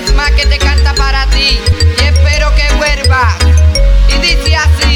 vez más que te canta para ti y espero que vuelva. Y dice así.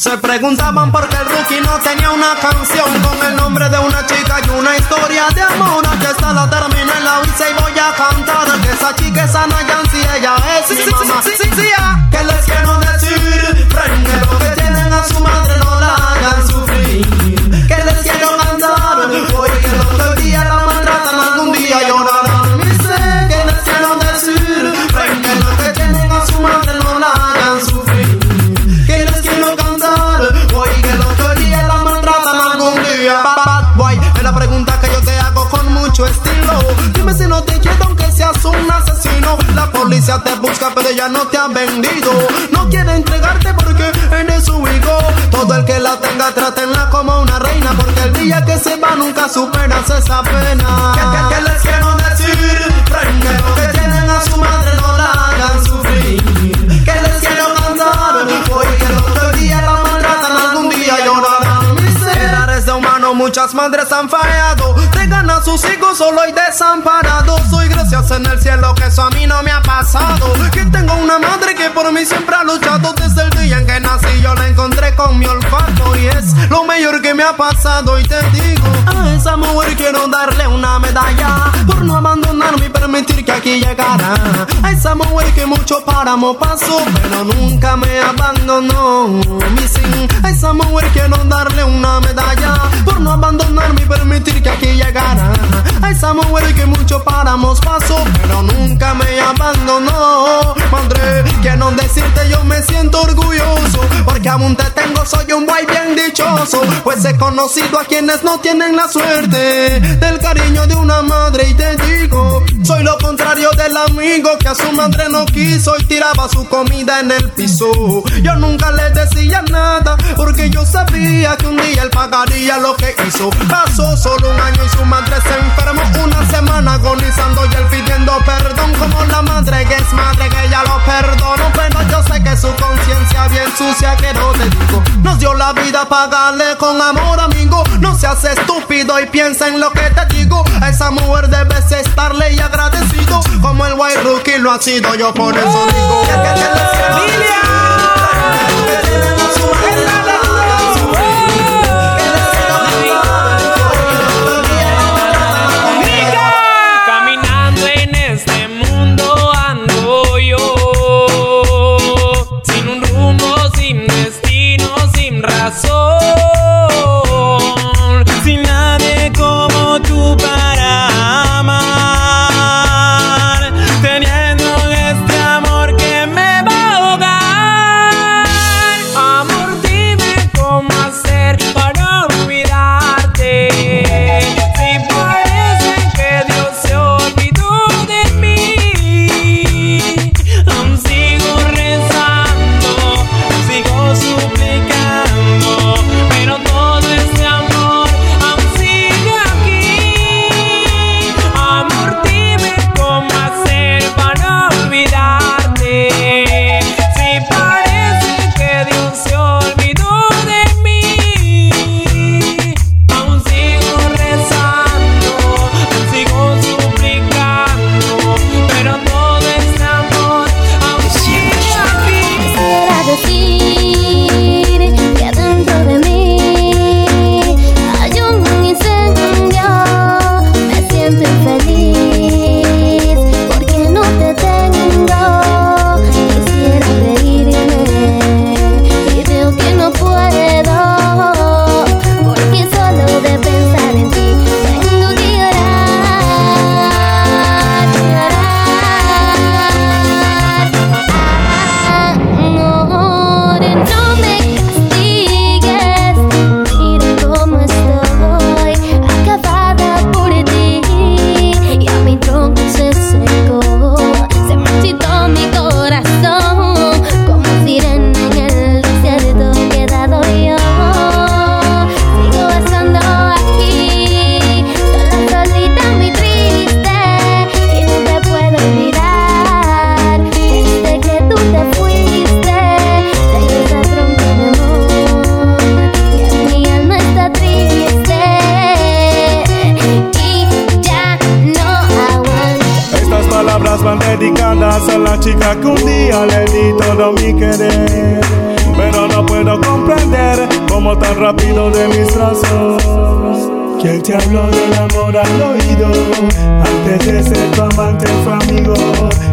Se preguntaban por qué el rookie no tenía una canción con el nombre de una chica y una historia de amor. Aquí está la terminé, la hice y voy a cantar. Que esa chica es Ana Yancy, ella es mi mamá. Sí, sí, sí, ah. ¿Qué les quiero decir? Frente lo que tienen a su madre, no la hagan sufrir. Policía te busca, pero ya no te han vendido. No quiere entregarte porque eres su hijo. Todo el que la tenga, trátenla como una reina. Porque el día que se va nunca superas esa pena. ¿Qué, qué- qué les quiero decir? Que lo que tienen a su madre no la hagan sufrir. Que les quiero cantar? Hoy que el otro día la maltratan, algún día llorarán. Miserares de humano, muchas madres han fallado. A sus hijos solo y desamparados. Soy gracias en el cielo que eso a mí no me ha pasado. Que tengo una madre que por mí siempre ha luchado. Desde el día en que nací yo la encontré con mi olfato. Y es lo mejor que me ha pasado. Y te digo, a esa mujer quiero darle una medalla. Por no abandonarme y permitir que aquí llegara. A esa mujer que mucho páramo pasó. Pero nunca me abandonó. Mi sin, a esa mujer quiero darle una medalla. Por no abandonarme y permitir que aquí llegara. A esa mujer que mucho páramos pasó. Pero nunca me abandonó. Madre, quiero decirte yo me siento orgulloso. Porque aún te tengo, soy un guay bien dichoso. Pues he conocido a quienes no tienen la suerte del cariño de una madre. Y te digo, soy lo contrario del amigo que a su madre no quiso y tiraba su comida en el piso. Yo nunca le decía nada porque yo sabía que un día él pagaría lo que hizo. Pasó solo un año y su madre se enfermó una semana agonizando y él pidiendo perdón como la madre que es madre que ella lo perdonó. Pero yo sé que su conciencia bien sucia que no te digo. Nos dio la vida pagarle con amor amigo. No seas estúpido y piensa en lo que te digo. A esa mujer debes estarle y agradecido como el white rookie lo ha sido. Yo por eso digo. que- que- que mis brazos. ¿Quién te habló del amor al oído? Antes de ser tu amante fue amigo.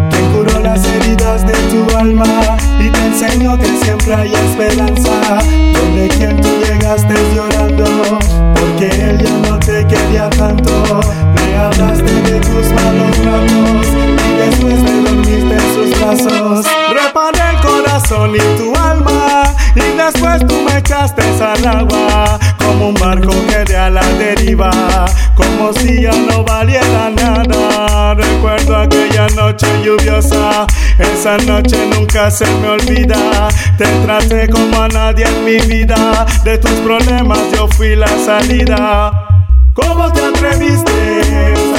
¿Quién curó las heridas de tu alma? Y te enseñó que siempre hay esperanza. Donde quien tú llegaste llorando, porque él ya no te quería tanto. Le hablaste de tus malos ratos y después te dormiste en sus brazos. Reparé el corazón y tu alma. Y después tú me echaste al agua como un barco que de a la deriva, como si ya no valiera nada. Recuerdo aquella noche lluviosa, esa noche nunca se me olvida. Te traté como a nadie en mi vida, de tus problemas yo fui la salida. ¿Cómo te atreviste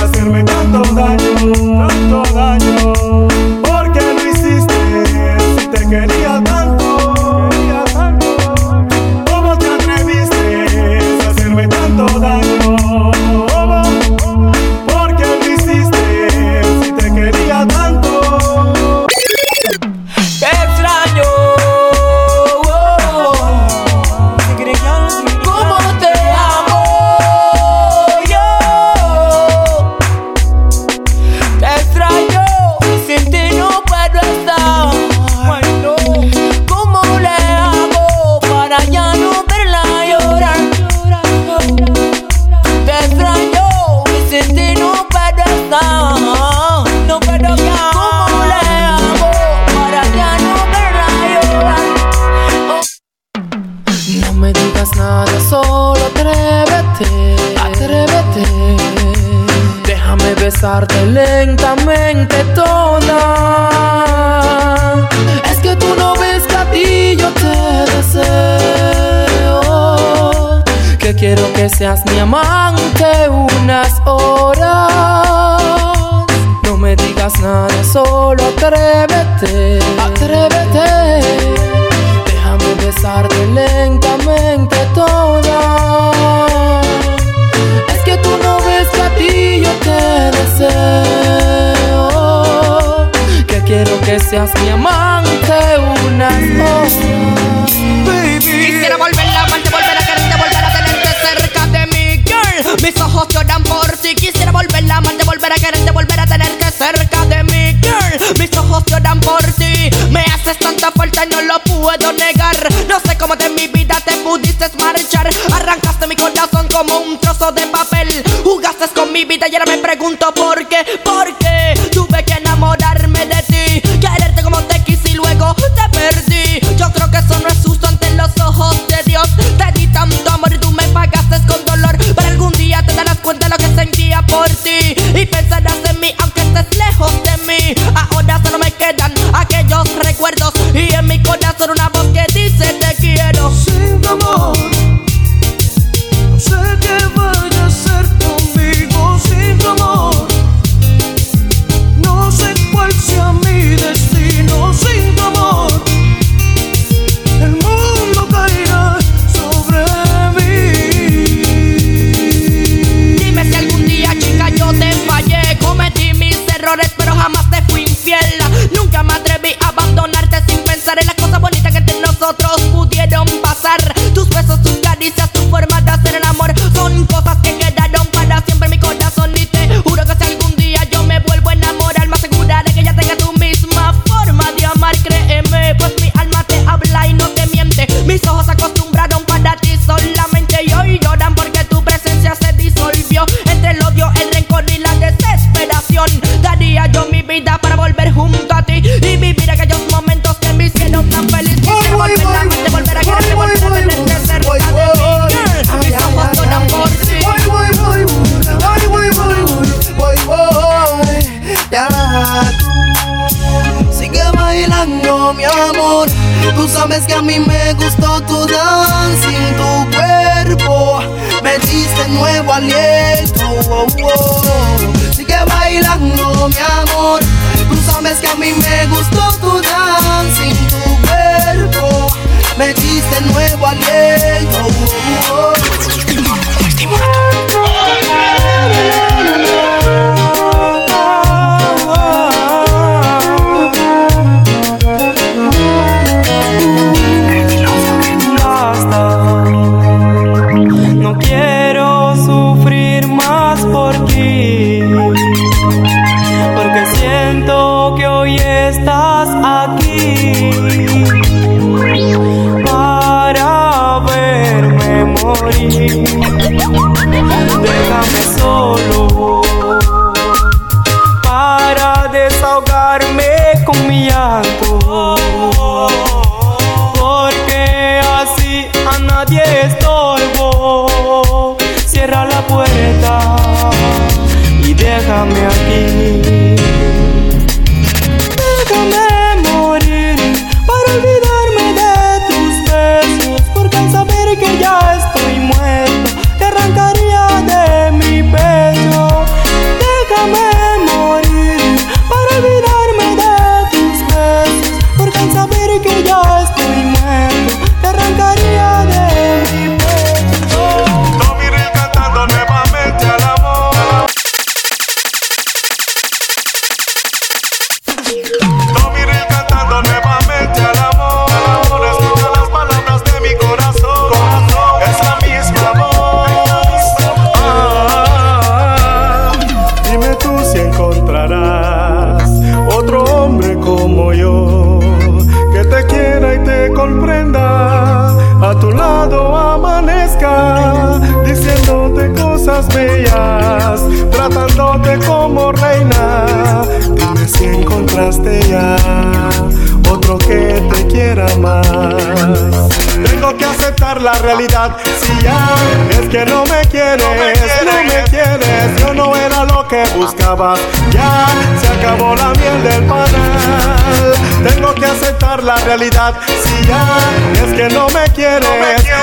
a hacerme tanto daño, tanto daño? Seas mi amante unas horas. No me digas nada, solo atrévete, atrévete. Déjame besarte lentamente toda. Es que tú no ves que a ti yo te deseo. Que quiero que seas mi amante ojos lloran por ti. Quisiera volver a amarte, volver a quererte, volver a tenerte cerca de mí, girl. Mis ojos lloran por ti. Me haces tanta falta y no lo puedo negar. No sé cómo de mi vida te pudiste marchar. Arrancaste mi corazón como un trozo de papel. Jugaste con mi vida y ahora me pregunto por qué. ¿Por qué tuve Sigue bailando, mi amor. Tú sabes que a mí me gustó tu dancing, tu cuerpo. Me diste nuevo aliento. oh, oh. Sigue bailando, mi amor. Tú sabes que a mí me gustó tu dancing, tu cuerpo. Me diste nuevo aliento. oh, tratándote como reina. Dime si encontraste ya otro que te quiera más. Tengo que aceptar la realidad, si ya es que no me quieres, no me quieres, yo no era lo que buscabas, ya se acabó la miel del panal. Tengo que aceptar la realidad, si ya es que no me quieres,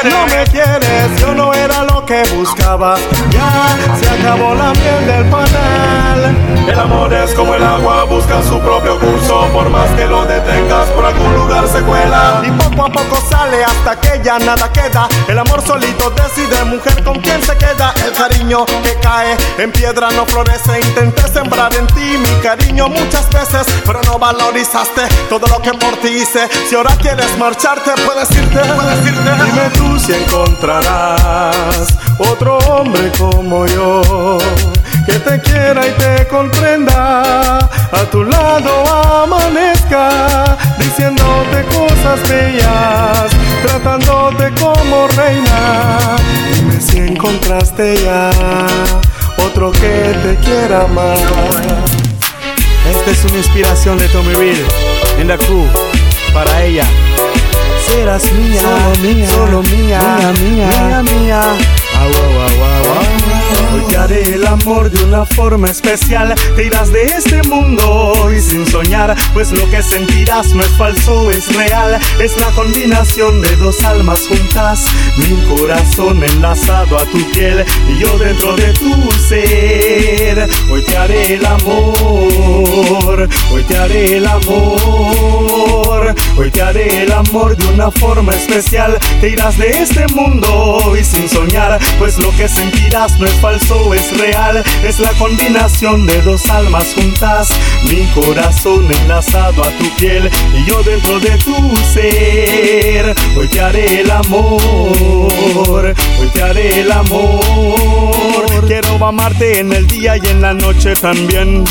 no me quieres, yo no era lo que buscaba, ya se acabó la miel del panal. El amor es como el agua, busca su propio curso, por más que lo detengas por algún lugar se cuela. Y poco a poco sale hasta que ya nada queda. El amor solito decide, mujer, con quién se queda. El cariño que cae en piedra no florece. Intenté sembrar en ti mi cariño muchas veces, pero no valorizaste todo lo que por ti hice. Si ahora quieres marcharte, puedes irte, puedes irte. Dime tú si encontrarás otro hombre como yo que te quiera y te comprenda. A tu lado amanezca, diciéndote cosas bellas, tratándote como reina. Dime si encontraste ya otro que te quiera más. Esta es una inspiración de Tommy Reed en la crew para ella. Serás mía, solo mía, solo mía, mía, mía, mía. mía. Haré el amor de una forma especial. Te irás de este mundo y sin soñar, pues lo que sentirás no es falso, es real. Es la combinación de dos almas juntas. Mi corazón enlazado a tu piel y yo dentro de tu ser. Hoy te haré el amor, hoy te haré el amor, hoy te haré el amor de una forma especial. Te irás de este mundo y sin soñar, pues lo que sentirás no es falso, es real. Es la combinación de dos almas juntas. Mi corazón enlazado a tu piel y yo dentro de tu ser. Hoy te haré el amor, hoy te haré el amor. Quiero amarte en el día y en la noche también.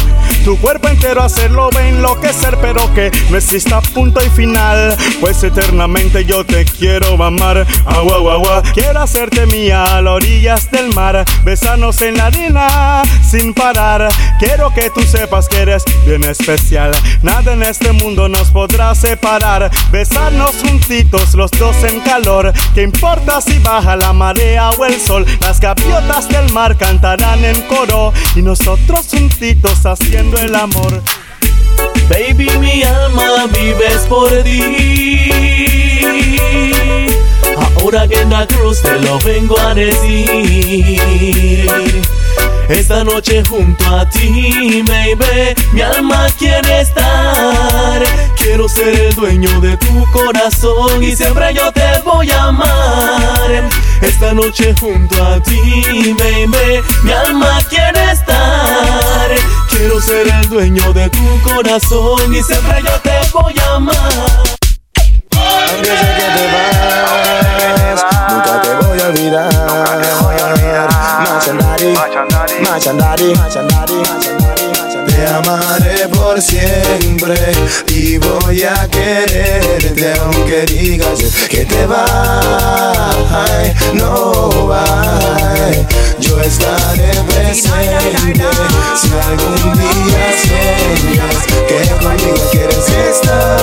Tu cuerpo entero hacerlo va a enloquecer, pero que no exista punto y final. Pues eternamente yo te quiero amar. Agua, agua. Quiero hacerte mía a las orillas del mar. Besarnos en la arena sin parar. Quiero que tú sepas que eres bien especial. Nada en este mundo nos podrá separar. Besarnos juntitos, los dos en calor. ¿Qué importa si baja la marea o el sol? Las gaviotas del mar cantarán en coro. Y nosotros juntitos haciendo el amor. Baby, mi alma vives por ti. Ahora que en la cruz te lo vengo a decir. Esta noche junto a ti, baby, mi alma quiere estar. Quiero ser el dueño de tu corazón y siempre yo te voy a amar. Esta noche junto a ti, baby, mi alma quiere estar. Quiero ser el dueño de tu corazón y siempre yo te voy a amar. Aunque sé que Te amaré por siempre y voy a quererte aunque digas que te vas, no vas. Yo estaré presente si algún día sueñas que conmigo quieres estar.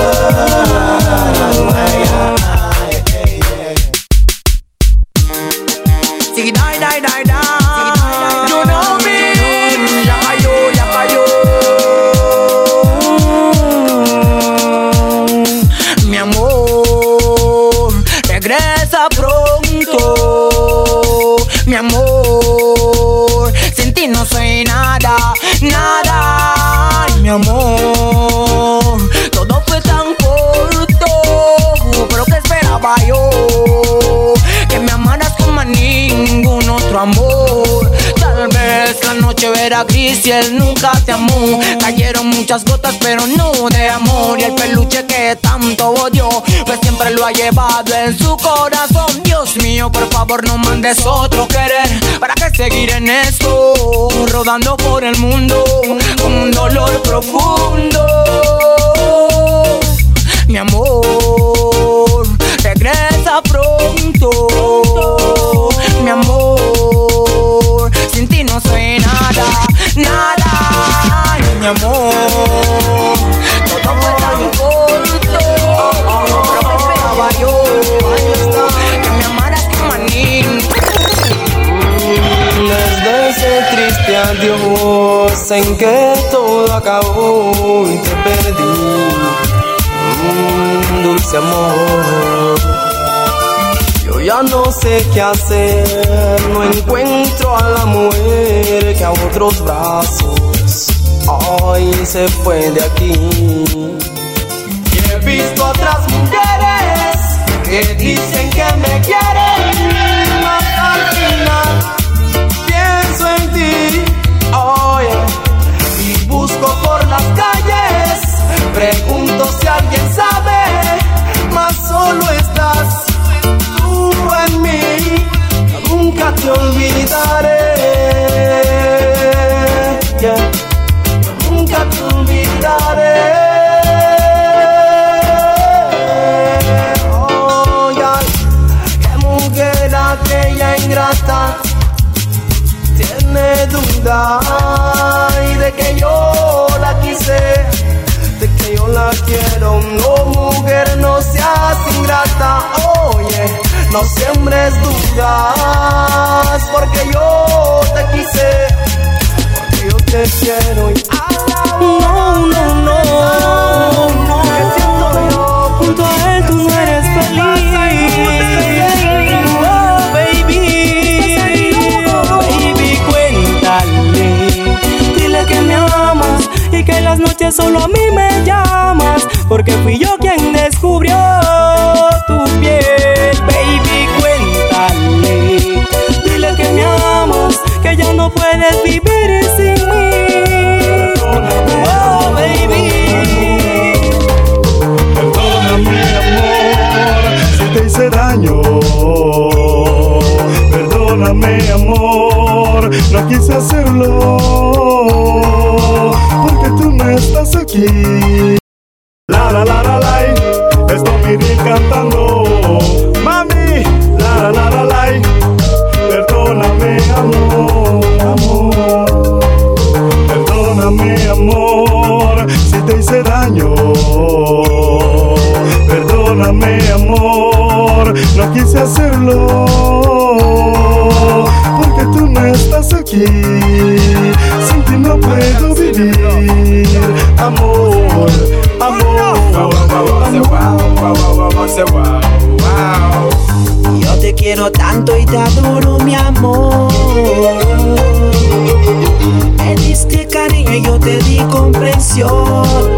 Gris y él nunca te amó. Cayeron muchas gotas, pero no de amor. Y el peluche que tanto odió, pues siempre lo ha llevado en su corazón. Dios mío, por favor, no mandes otro querer. ¿Para qué seguir en esto? Rodando por el mundo con un dolor profundo. Mi amor, que todo acabó y te perdí. Mm, dulce amor. Yo ya no sé qué hacer, no encuentro a la mujer que a otros brazos hoy se fue de aquí. He visto otras mujeres que dicen que me quieren, solo a mí me llamas. Porque fui yo quien descubrió tu piel. Baby, cuéntale. Dile que me amas, que ya no puedes vivir sin mí. Oh, baby. Perdóname, amor, si te hice daño. Perdóname, amor, no quise hacerlo. Estás y yo te di comprensión.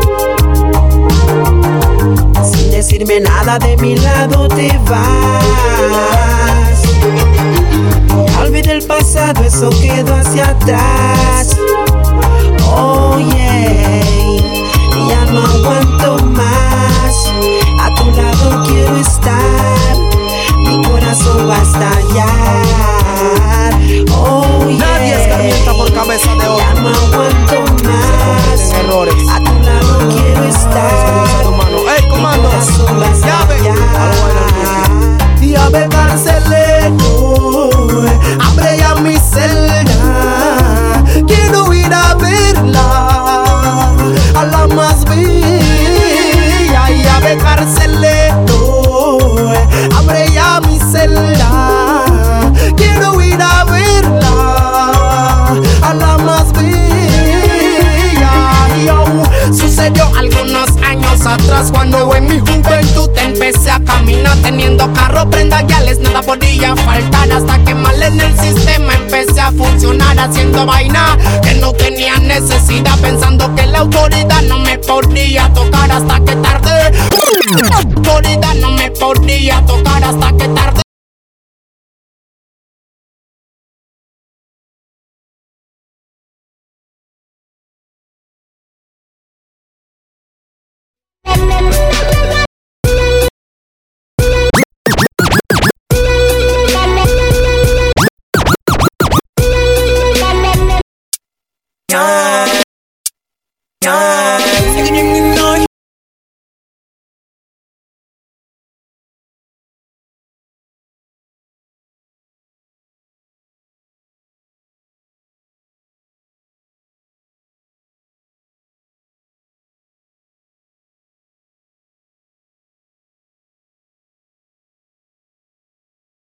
Sin decirme nada de mi lado te vas. Ya olvidé el pasado, eso quedó hacia atrás. Oh yeah, ya no aguanto más. A tu lado quiero estar, mi corazón va a estallar. Oh yeah, Nadie escarmienta por cabeza de ya errores. A tu lado quiero estar, humano. ¡Ey, mi comando! a estallar. Llave funcionar haciendo vaina que no tenía necesidad, pensando que la autoridad no me podía tocar hasta que tarde. La autoridad no me podía tocar hasta que tarde.